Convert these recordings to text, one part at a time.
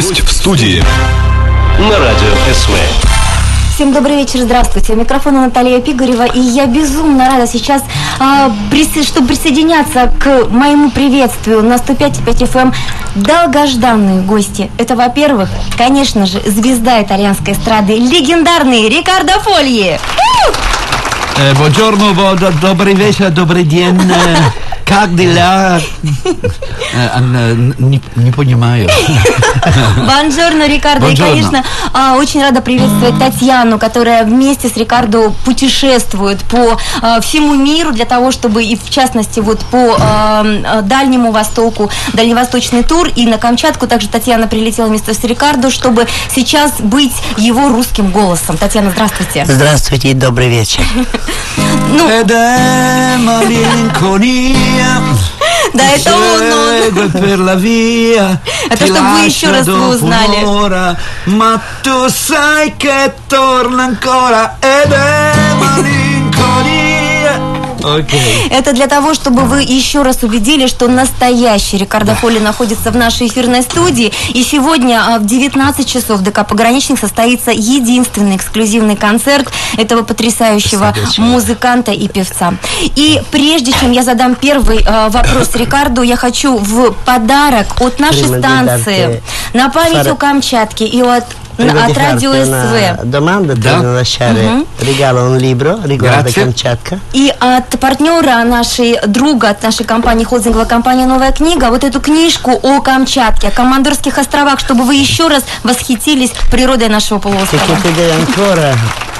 Гость в студии. На радио СВ. Всем добрый вечер, здравствуйте. У микрофона Наталья Пигарева, и я безумно рада сейчас, а, присо- чтобы присоединяться к моему приветствию на 105.5 FM эм. долгожданные гости. Это, во-первых, конечно же, звезда итальянской эстрады, легендарный Рикардо Фольи. Э, buongiorno, do- добрый вечер, добрый день. Как дела? Э, не, не понимаю. Бонжорно, Рикардо. И, конечно, а, очень рада приветствовать Татьяну, которая вместе с Рикардо путешествует по а, всему миру для того, чтобы и в частности вот по а, Дальнему Востоку, Дальневосточный тур и на Камчатку также Татьяна прилетела вместе с Рикардо, чтобы сейчас быть его русским голосом. Татьяна, здравствуйте. Здравствуйте и добрый вечер. Ну, Ed è malinconia. да, это он, он. Segue per la via. Это ti чтобы вы еще lascia раз вы dopo узнали. un'ora, Ma tu sai che torna ancora. Ed è malinconia. Окей. Это для того, чтобы вы еще раз убедили, что настоящий Рикардо Фоли находится в нашей эфирной студии. И сегодня а, в 19 часов в ДК «Пограничник» состоится единственный эксклюзивный концерт этого потрясающего музыканта и певца. И прежде чем я задам первый а, вопрос Рикарду, я хочу в подарок от нашей станции на память о Камчатке и от, от радио una СВ. domanda Da. devo lasciare regalo un libro riguardo Grazie. Kamchatka. И от партнера нашей друга, от нашей компании, холдинговая компания «Новая книга», вот эту книжку о Камчатке, о Командорских островах, чтобы вы еще раз восхитились природой нашего полуострова.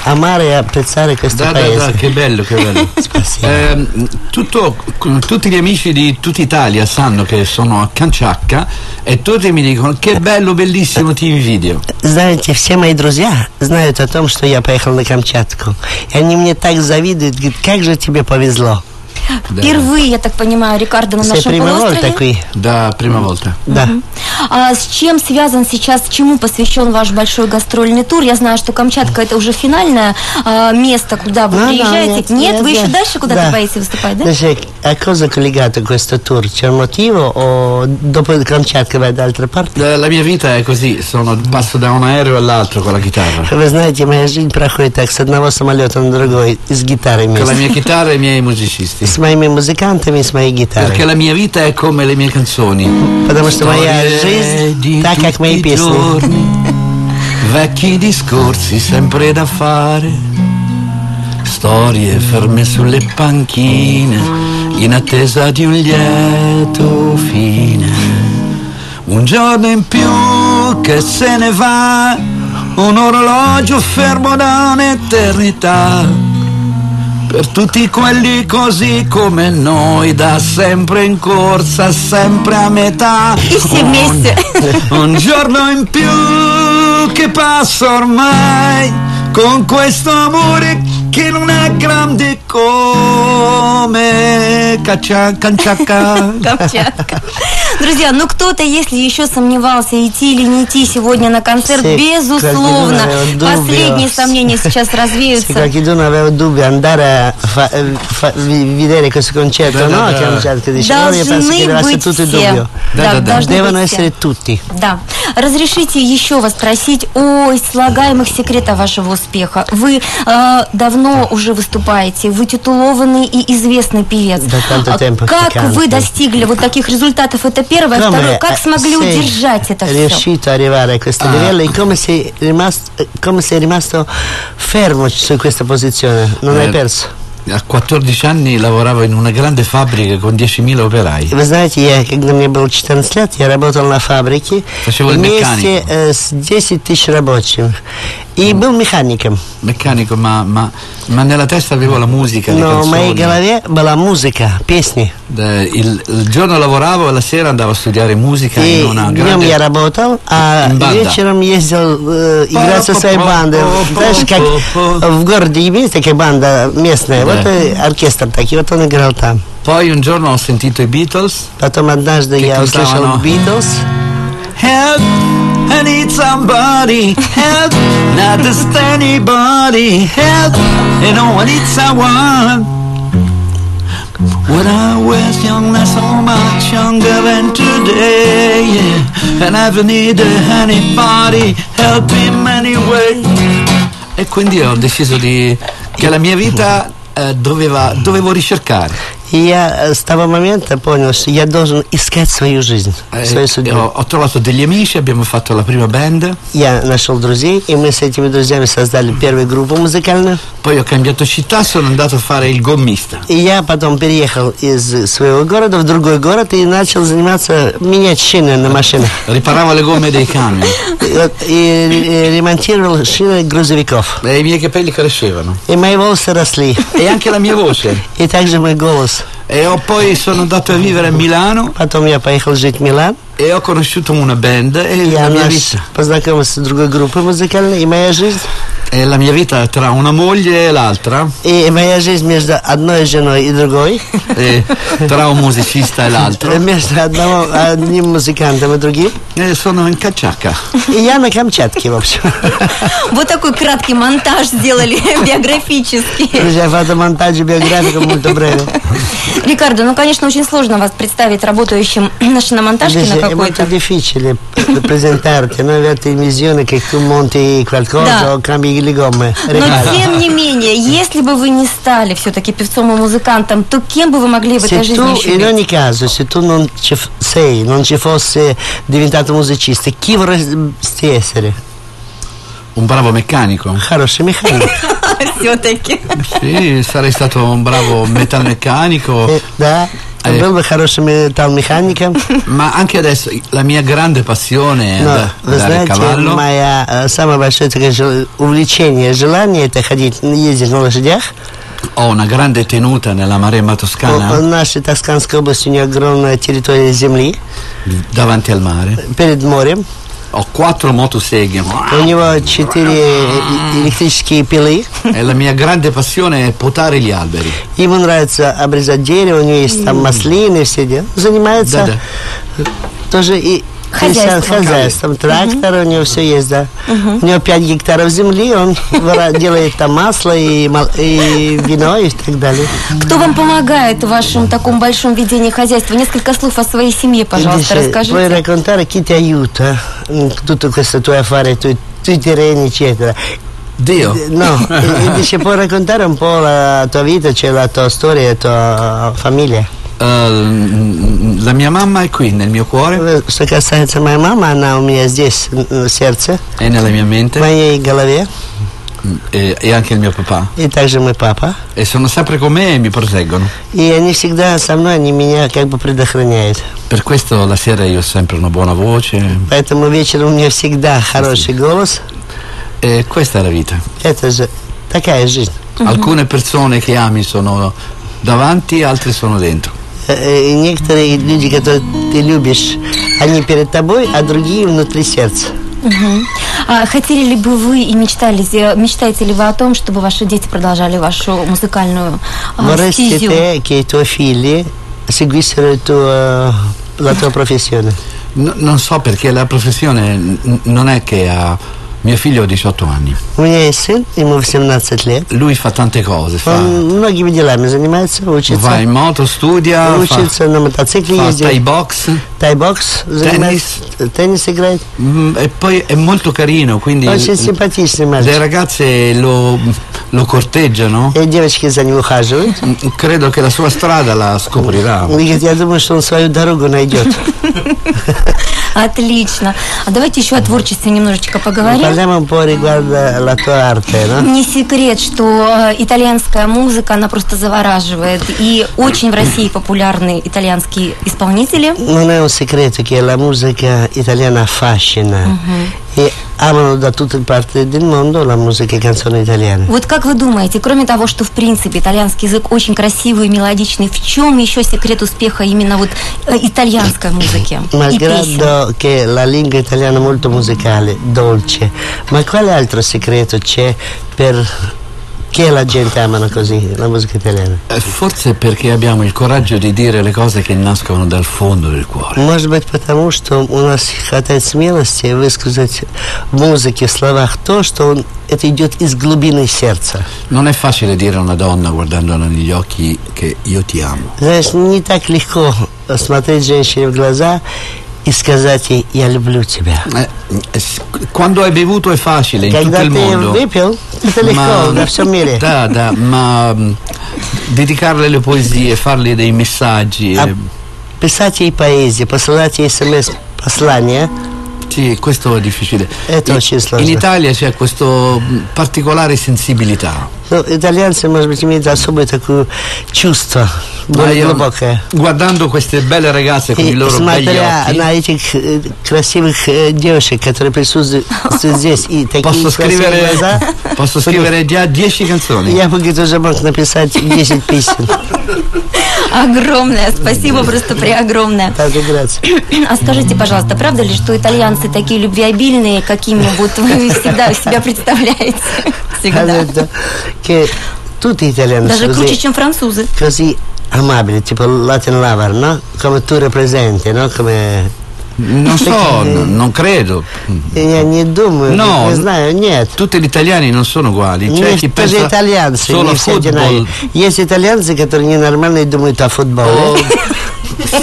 Perché tu devi ancora amare e apprezzare questo Da, da, da, paese. che bello, che bello. Spasibo. Ehm, tutto- tutti gli amici di tutta Italia sanno che sono a Canciacca e tutti mi dicono che bello, bellissimo, ti invidio. Знаете, все мои друзья знают о том, что я поехал на Камчатку. И они мне так завидуют, говорят, как же тебе повезло. Да. Впервые, я так понимаю, Рикардо на нашем полуострове. Da prima volta. Да. А с чем связан сейчас, чему посвящен ваш большой гастрольный тур? Я знаю, что Камчатка это уже финальное а, место, куда вы no, приезжаете. нет, вы нет, еще дальше куда-то Да. поедете выступать, да? Dice, a cosa collegato questo tour? C'è un motivo o dopo il Kamchatka vai da altre parti? La, la mia vita è così, sono, passo da un aereo all'altro con la chitarra. Вы знаете, моя жизнь проходит так, с одного самолета на другой, с гитарой Con la вместе. mia chitarra e i miei musicisti. С моими музыкантами, с моей Perché гитарой. la mia vita è come le mie canzoni. Потому что моя Storie жизнь di так, как мои tutti i песни. giorni, vecchi discorsi sempre da fare, storie ferme sulle panchine, in attesa di un lieto fine. Un giorno in più che se ne va, un orologio fermo da un'eternità. per tutti quelli così come noi, da sempre in corsa, sempre a metà. Un, un giorno in più che passa ormai con questo amore che non è grande come cacciacca cacciacca Друзья, ну кто-то, если еще сомневался, идти или не идти сегодня на концерт, Sì, безусловно, последние сомнения сейчас Se развеются. qualcuno aveva dubbio andare a eh, vedere questo concerto, no? io penso che Должны deve essere быть tutto il все. dubbio. Да, должны Devono быть все. essere tutti. Да. Разрешите еще вас спросить о слагаемых секретах вашего успеха. Вы э, давно уже выступаете, вы титулованный и известный певец. А как вы достигли вот таких результатов? Это первое. Come, Второе, как eh, смогли удержать это все? riuscito ad arrivare a questo Ah. livello e come sei rimasto, come sei rimasto fermo su questa posizione? Non hai Eh, perso? A 14 anni lavoravo in una grande fabbrica con 10.000 operai. Вы знаете, я, когда мне было 14 лет, я работал на фабрике Facevo вместе э, с 10 тысяч рабочих. И был механиком. Meccanico, ma, ma- ma nella testa avevo la musica, le Но в моей canzoni. голове была музыка, песни. Eh, Il, il giorno lavoravo e la sera andavo a studiare musica И in una днем я grande... работал, а In banda. вечером ездил э, играть со своей бандой. Знаешь, как в городе есть такая банда местная, Да. вот и оркестр такой, вот он играл там. Poi un giorno ho sentito i Beatles. Потом однажды Che я услышал cantavano. Beatles. Help, I need somebody. Help, not just anybody. Help, you know I need someone. When I was young, not so much younger than today. Yeah. And I've needed anybody help in many ways. E quindi ho deciso di, che la mia vita eh, doveva, dovevo ricercare. И я э, с того момента понял, что я должен искать свою жизнь, Eh, свою e судьбу. ho, trovato degli amici, abbiamo fatto la prima band, Я нашел друзей, и мы с этими друзьями создали первую группу музыкальную. poi ho cambiato città, sono andato a fare il gommista. И я потом переехал из своего города в другой город и начал заниматься, менять шины на машинах. Riparavo le gomme dei camion И, э, ремонтировал шины грузовиков. e i miei capelli crescevano. И мои волосы росли. E anche la mia voce. И также мой голос. E ho- poi sono andato a vivere a Milano Потом я поехал жить в Милан. e ho conosciuto una band e Я la mia наш- vita, познакомился с другой группой музыкальной. И моя жизнь, e la mia vita tra una moglie e l'altra, и моя жизнь между одной женой и другой, e tra un musicista e l'altro, между одного, одним музыкантом и другим. e sono in cacciacca. И я на Камчатке, в общем. Вот такой краткий монтаж сделали биографический. Друзья, фотомонтажи, биографика, molto breve. Рикардо, ну, конечно, очень сложно вас представить работающим на шиномонтажке на Invece è какой-то. molto difficile presentarti, no? Averti in visione che tu monti qualcosa Да. o cambi le gomme. Но Riccardo. тем не менее, если бы вы не стали все-таки певцом и музыкантом, то кем бы вы могли в этой Se жизни tu, еще in быть? ogni caso, se tu non ci f- sei, non ci fosse diventato musicista, chi vorresti essere? Un bravo meccanico. Хороший mecanico. Все-таки. Sì, sarei stato un bravo metalmeccanico, Э, Да, Eh. был бы хорошим металлмехаником. ma anche adesso la mia grande passione è Но, вы andare a знаете, cavallo. моя э, самое большое такое жел- увлечение, желание это ходить, ездить на лошадях. Ho una grande tenuta nella Maremma У- Toscana В нашей Тосканской области у нее огромная территория земли davanti al mare. перед морем. Ho quattro motoseghe У него четыре э, электрические пилы. e la mia grande passione è potare gli alberi. Ему нравится обрезать дерево, у него есть там маслины, все дела. Занимается тоже и Хозяйством. хозяйством, хозяйством. трактор, у него все есть, да. У него 5 гектаров земли, он делает там масло и, и вино и так далее. Кто вам помогает в вашем таком большом ведении хозяйства? Несколько слов о своей семье, пожалуйста, расскажите. raccontare chi ti aiuta in tutto questo tuo affare, tu, tui terreni, eccetera. Dio. No, dice, puoi raccontare un po' la tua vita, cioè la tua storia, la tua famiglia. Eh, la mia mamma è qui nel mio cuore Что касается моей мамы, она у меня здесь, м, в сердце, e nella mia в mente моей голове, e, e anche il mio papà и также мой папа. e sono sempre con me e mi proteggono. И они всегда со мной, они меня как бы предохраняют. Per questo la sera io ho sempre una buona voce Поэтому вечером у меня всегда хороший голос. e questa è la vita. Это же такая жизнь. Alcune persone che ami sono davanti, altre sono dentro. Э, э, некоторые люди, которые ты любишь, они перед тобой, а другие внутри сердца. А хотели ли бы вы и мечтали, э, мечтаете ли вы о том, чтобы ваши дети продолжали вашу музыкальную а, стезю? seguissero il tuo- la tua professione? No- non so perché la professione non è che ha... Mio figlio ha 18 anni, У меня есть сын, ему 18 лет. lui fa tante cose, fa, Он многими делами занимается, va учится. in moto, studia, fa, Учится на мотоцикле fa ездить. Thai box занимается. Теннис играет. mm, e poi è molto carino, quindi Очень симпатичный le мальчик. ragazze lo, lo corteggiano. И девочки за ним ухаживают. Credo che la sua strada la scoprirà. Я думаю, что он свою дорогу найдет. Отлично. А давайте еще о творчестве немножечко поговорим. Parliamo un po' riguardo la tua arte, no? Не секрет, что э, итальянская музыка, она просто завораживает. И очень в России популярны итальянские исполнители. Segreto che la musica italiana affascina e amano da tutte le parti del mondo la musica e canzoni italiane. Вот как вы думаете, кроме того, что в принципе итальянский язык очень красивый, мелодичный, в чем еще секрет успеха именно вот э, итальянской музыки и? Malgrado che la lingua italiana è molto musicale, dolce, ma quale altro segreto c'è per che la gente amano così la musica italiana? Eh, Forse perché abbiamo il coraggio di dire le cose che nascono dal fondo del cuore. Может быть, потому что у нас хватает смелости высказать в музыке, в словах то, что он, это идет из глубины сердца. Non è facile dire a una donna guardandola negli occhi che io ti amo. Знаешь, не так легко смотреть женщине в глаза и сказать ей «я люблю тебя». Eh, eh, s- quando hai bevuto è facile in Когда tutto il ты mondo. выпил, это легко во всем мире. da, da, ma mm, dedicarle le poesie, farle dei messaggi, А eh, писать ей поэзии, посылать ей смс-послания, sì, questo è difficile. Это In- очень сложно. in Italia c'è questa particolare sensibilità. ну, итальянцы, может быть, имеют особое такое чувство, Ma более io, глубокое. guardando queste belle ragazze con i И loro begli смотря occhi, на этих э, красивых э, девушек, которые присутствуют здесь, и такие posso красивые scrivere, глаза, posso scrivere già 10 canzoni. я бы, говорит, уже мог написать 10 песен. Огромное спасибо, просто преогромное. А скажите, пожалуйста, правда ли, что итальянцы такие любвеобильные, какими вот вы всегда себя представляете? Всегда. Даже круче, чем французы. così amabili, tipo Latin lover, no? Come tu rappresenti, no? Come... Non so, n- non credo. Я не думаю, No. не знаю, нет. Tutti gli italiani non sono uguali. C'è Не chi тоже pensa итальянцы, solo не a все одинаковые. football. Есть итальянцы, которые ненормально думают о футболе.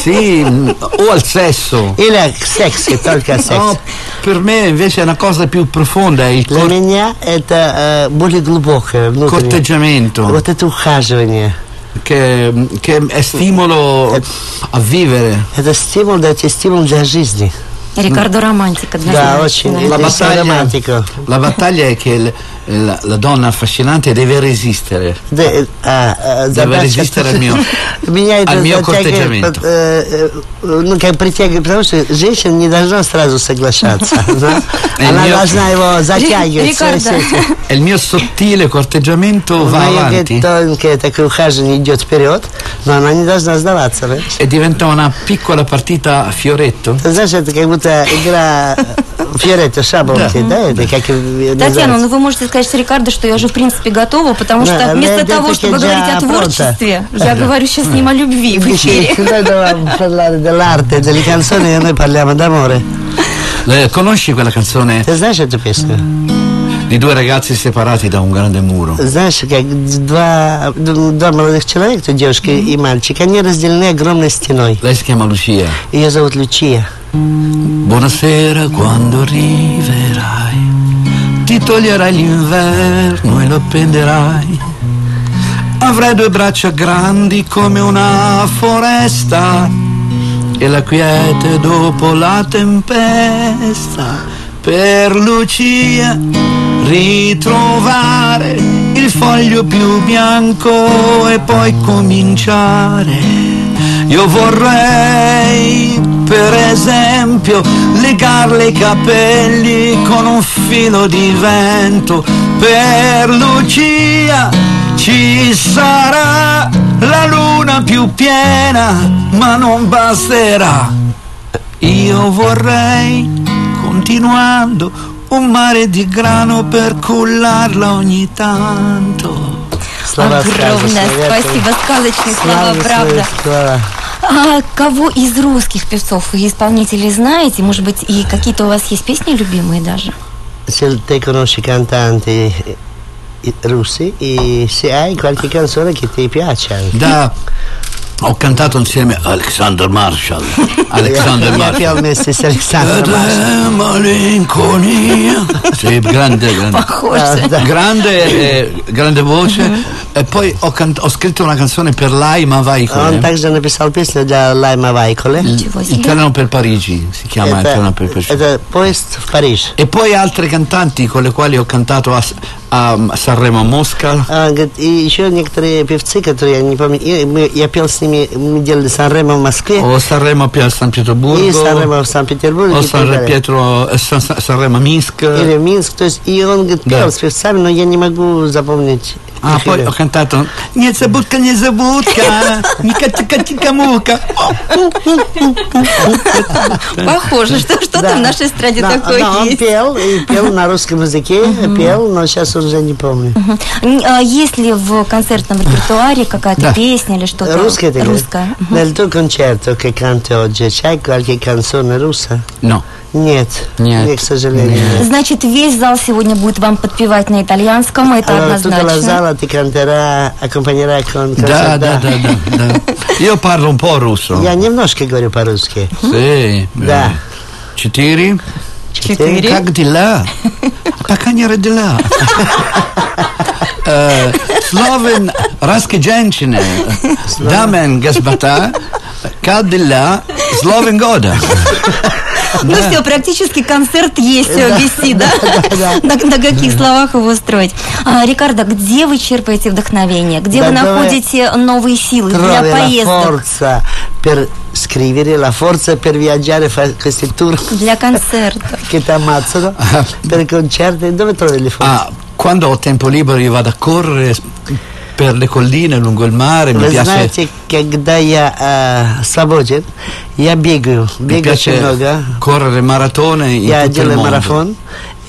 Sì, mm, o al sesso. Или о сексе, только о сексе. No, per me invece è una cosa più profonda, è il Для cor- меня это э, более глубокое, внутреннее. corteggiamento, Вот это ухаживание. che, che è stimolo a vivere. Это стимул, дайте стимул для жизни. Рикардо романтик Да, однозначно. очень. La Я battaglia, романтиco. la battaglia è che il- la, la donna affascinante deve resistere. Да, э, а, а, задача- резистор al mio- Меня это al mio затягивает, corteggiamento. под, э, э, ну, как притягивает, потому что женщина не должна сразу соглашаться. да. Il Она mio- должна его затягивать. в свои Рикардо. сети. E il mio sottile corteggiamento va Мое avanti тонкое такое ухаживание идет вперед, но она не должна сдаваться. понимаешь? e diventa una piccola partita a fioretto. Ты знаешь, это как будто игра Фиоретто, шаблонки, да, это как Татьяна, ну вы можете сказать Рикардо, что я уже в принципе готова, потому что вместо того, чтобы говорить о творчестве, я говорю сейчас с ним о любви в эфире. Noi dovevamo parlare dell'arte, delle canzoni noi parliamo d'amore. Eh, conosci quella canzone Ты знаешь эту песню? di due ragazzi separati da un grande muro? Знаешь, как два, два молодых человека, то девушка и мальчик, они разделены огромной стеной. Lei si chiama Lucia. Ее зовут Лучия. Buonasera quando arriverai, ti toglierai l'inverno e lo appenderai. Avrai due braccia grandi come una foresta e la quiete dopo la tempesta. Per Lucia ritrovare il foglio più bianco e poi cominciare. Io vorrei, per esempio, legarle i capelli con un filo di vento. Per Lucia ci sarà la luna più piena, ma non basterà. Io vorrei, continuando, un mare di grano per cullarla ogni tanto. Слова Огромное спасибо, сказочные слова, правда. слова. А кого из русских певцов и исполнителей знаете? Может быть, и какие-то у вас есть pесни любимые даже? Se te conosci cantanti eh, russi e se hai qualche canzone che ti piace anche. Da, ho cantato insieme a Alexander Marshall. Alexander Marshall. Mrs. Alexander Marshall. malinconia sì grande grande, grande, grande, grande voce. e poi ho, cant- ho scritto una canzone per lei ma vai con Он me. также написал песню для Лайма Вайколе. Ничего Il себе. treno per Parigi si chiama il treno per Это, Parigi. это поезд в Париж. E poi altre cantanti con le quali ho cantato a, a Sanremo a Mosca. А, говорит, и еще некоторые певцы, которые я не помню, и мы- я пел с ними, мы делали Сан-Ремо в Москве O Sanremo a San и Pietroburgo. Сан-Ремо в Санкт-Петербурге. O и так San далее. Pietro, eh, San- Sanremo a Minsk. Или в Минск. То есть, и он говорит, Да. пел с певцами, но я не могу запомнить. Имя. ho cantato Не забудка, не забудка, не катика мука. Похоже, что что-то Да. в нашей стране такое да, он есть. пел, и пел на русском языке, пел, но сейчас уже не помню. А Есть ли в концертном репертуаре какая-то песня или что-то Русская русское? Nel tuo concerto che canti oggi, c'hai qualche canzone russa? No, Нет, Нет. нет, к сожалению. Нет. Значит, весь зал сегодня будет вам подпевать на итальянском, это Allora однозначно. sala ti canterà, accompagnerà con Да, да, да, да, да. Io parlo un po' russo. Я немножко говорю по-русски. Да. Четыре. Четыре. Как дела? Пока не родила. Э, Словен русской женщины. Дамен господа. Как дела? Словен года. Ну все, практически концерт есть э, вести, да? На, каких словах его строить? А, Рикардо, где вы черпаете вдохновение? Где вы находите новые силы для поездок, scrivere, la forza per viaggiare, fare questi tour для концертов? che ti ammazzano, per concerti. Dove trovi le forze? Ah, quando ho tempo libero io vado a correre per le colline lungo il mare, mi piace, когда я э, свободен, я бегаю, бегаю очень много. correre maratone in Я tutto il делаю mondo. марафон.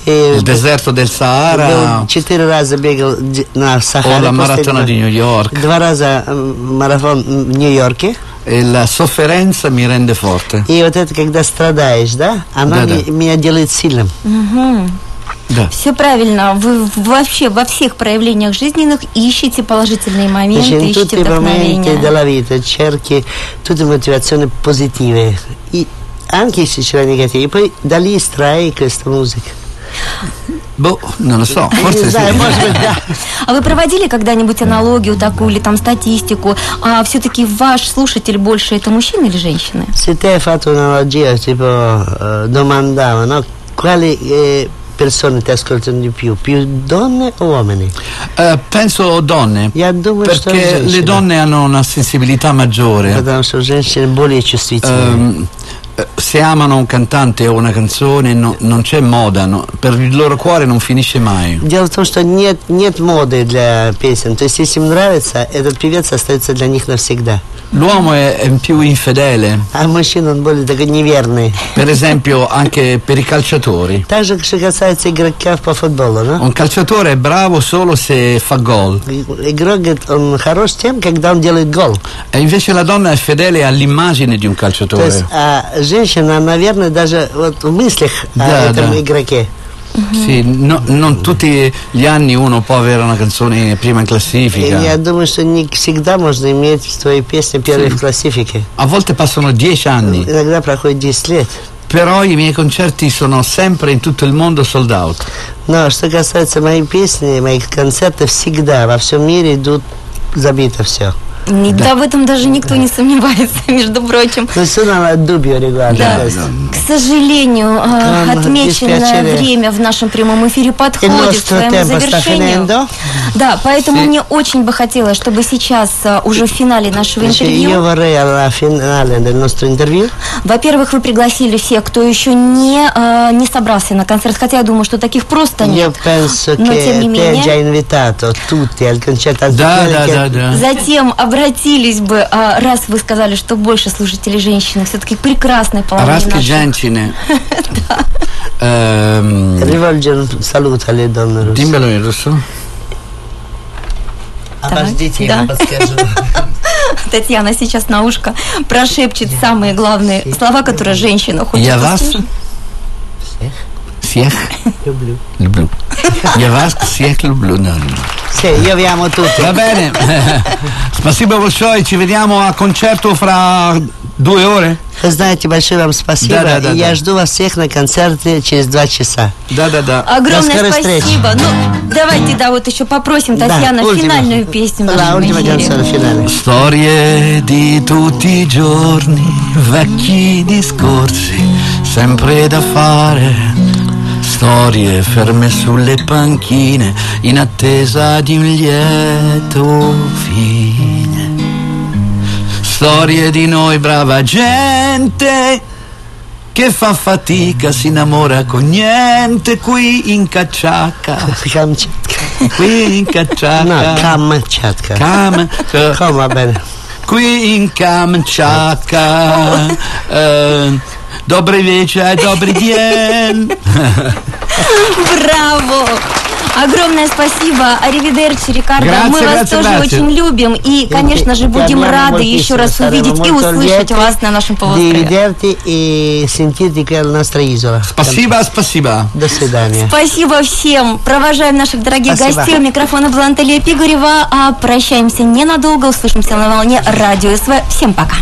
И Il deserto del Sahara, четыре раза бегал на Сахаре. maratona два- di New York. Два раза марафон в Нью-Йорке. E la sofferenza mi rende forte. И вот это, когда страдаешь, да, она Да-да. ми- меня делает сильным. Da. Все правильно. Вы вообще во всех проявлениях жизненных ищете положительные моменты, in ищете вдохновение. della vita cerchi tutte motivazioni positive, i- anche se c'è la negativa, poi da lì estrai questa musica. Boh, non lo so, Не forse знаю, sì. может быть, да. А вы проводили когда-нибудь аналогию такую или там статистику? А все-таки ваш слушатель больше это мужчины или женщины? Se te hai fatto un'analogia, tipo domandavo, no? Quali eh, persone ti ascoltano di più? Più donne o uomini? Uh, penso donne, perché le donne hanno una sensibilità maggiore. Uh, что женщины более чувствительные. Ehm, eh, se amano un cantante o una canzone no- non c'è moda, no- per il loro cuore non finisce mai. Дело в том, что нет, нет моды для песен. То есть, если им нравится, этот певец остается для них навсегда. L'uomo è, è più infedele, А мужчина, он более такой неверный. per esempio anche per i calciatori. Так же, что касается игроков по футболу, no? Un calciatore è bravo solo se fa gol Игрок, говорит, он хорош тем, когда он делает гол. e invece la donna è fedele all'immagine di un То есть, calciatore. а женщина, наверное, даже вот в мыслях Да, о этом да. игроке. Sì, no- non tutti gli anni uno può avere una canzone prima in И classifica. я думаю, что не всегда можно иметь свои песни первые в классифике. A volte passano dieci anni, Иногда проходит 10 лет. però i miei concerti sono sempre in tutto il mondo sold out. Но что касается моей песни, моих концертов, всегда во всем мире идут забито все. Не- Да. в этом даже никто не сомневается, между прочим. Да. questo. К сожалению, а, Нам отмеченное время в нашем прямом эфире подходит к своему завершению. Да, поэтому мне очень бы хотелось, чтобы сейчас, а, уже в финале нашего интервью, во-первых, вы пригласили всех, кто еще не, а, не собрался на концерт, хотя я думаю, что таких просто нет. Но тем не менее, Да, да, да, да. затем обратились бы, а, раз вы сказали, что больше слушателей женщины, все-таки прекрасная половина Raske наших. Un saluto alle donne russe. dimmelo in russo. Обождите, да. я подскажу. Татьяна сейчас на ушко прошепчет самые главные слова, которые женщина хочет Я вас. Всех Люблю. люблю. Я вас всех люблю. No, no. Sì, io vi amo tutti. Va bene. Спасибо большое. Ci vediamo a concerto fra due ore. Знаете, большое вам спасибо. Да, да, да, я да. жду вас всех на концерте через два часа. Да-да-да. Огромное скорой встречи. спасибо. Ну, давайте, да, вот еще попросим Да, Татьяна ultima. финальную песню в La нашем ultima canzone finale. Storie di tutti i giorni, vecchi discorsi, sempre da fare. Storie ferme sulle panchine, in attesa di un lieto fine. Storie di noi brava gente che fa fatica, si innamora con niente qui in. Kamchatka. Qui in No, cacciacca. Kamchatka. Cam- eh, Come va bene. qui in Kamchatka. eh, Dobry wieczór, dobry dzień. Браво! Огромное спасибо, Аривидерчи, Рикардо. Grazie, Мы вас grazie, тоже grazie. очень любим. И, конечно же, будем рады еще раз увидеть и услышать вас на нашем полуострове. Спасибо, спасибо. До свидания. Спасибо всем. Провожаем наших дорогих Спасибо. гостей. У микрофона была Анталия Пигурева. А прощаемся ненадолго. Услышимся на волне радио СВ. Всем пока.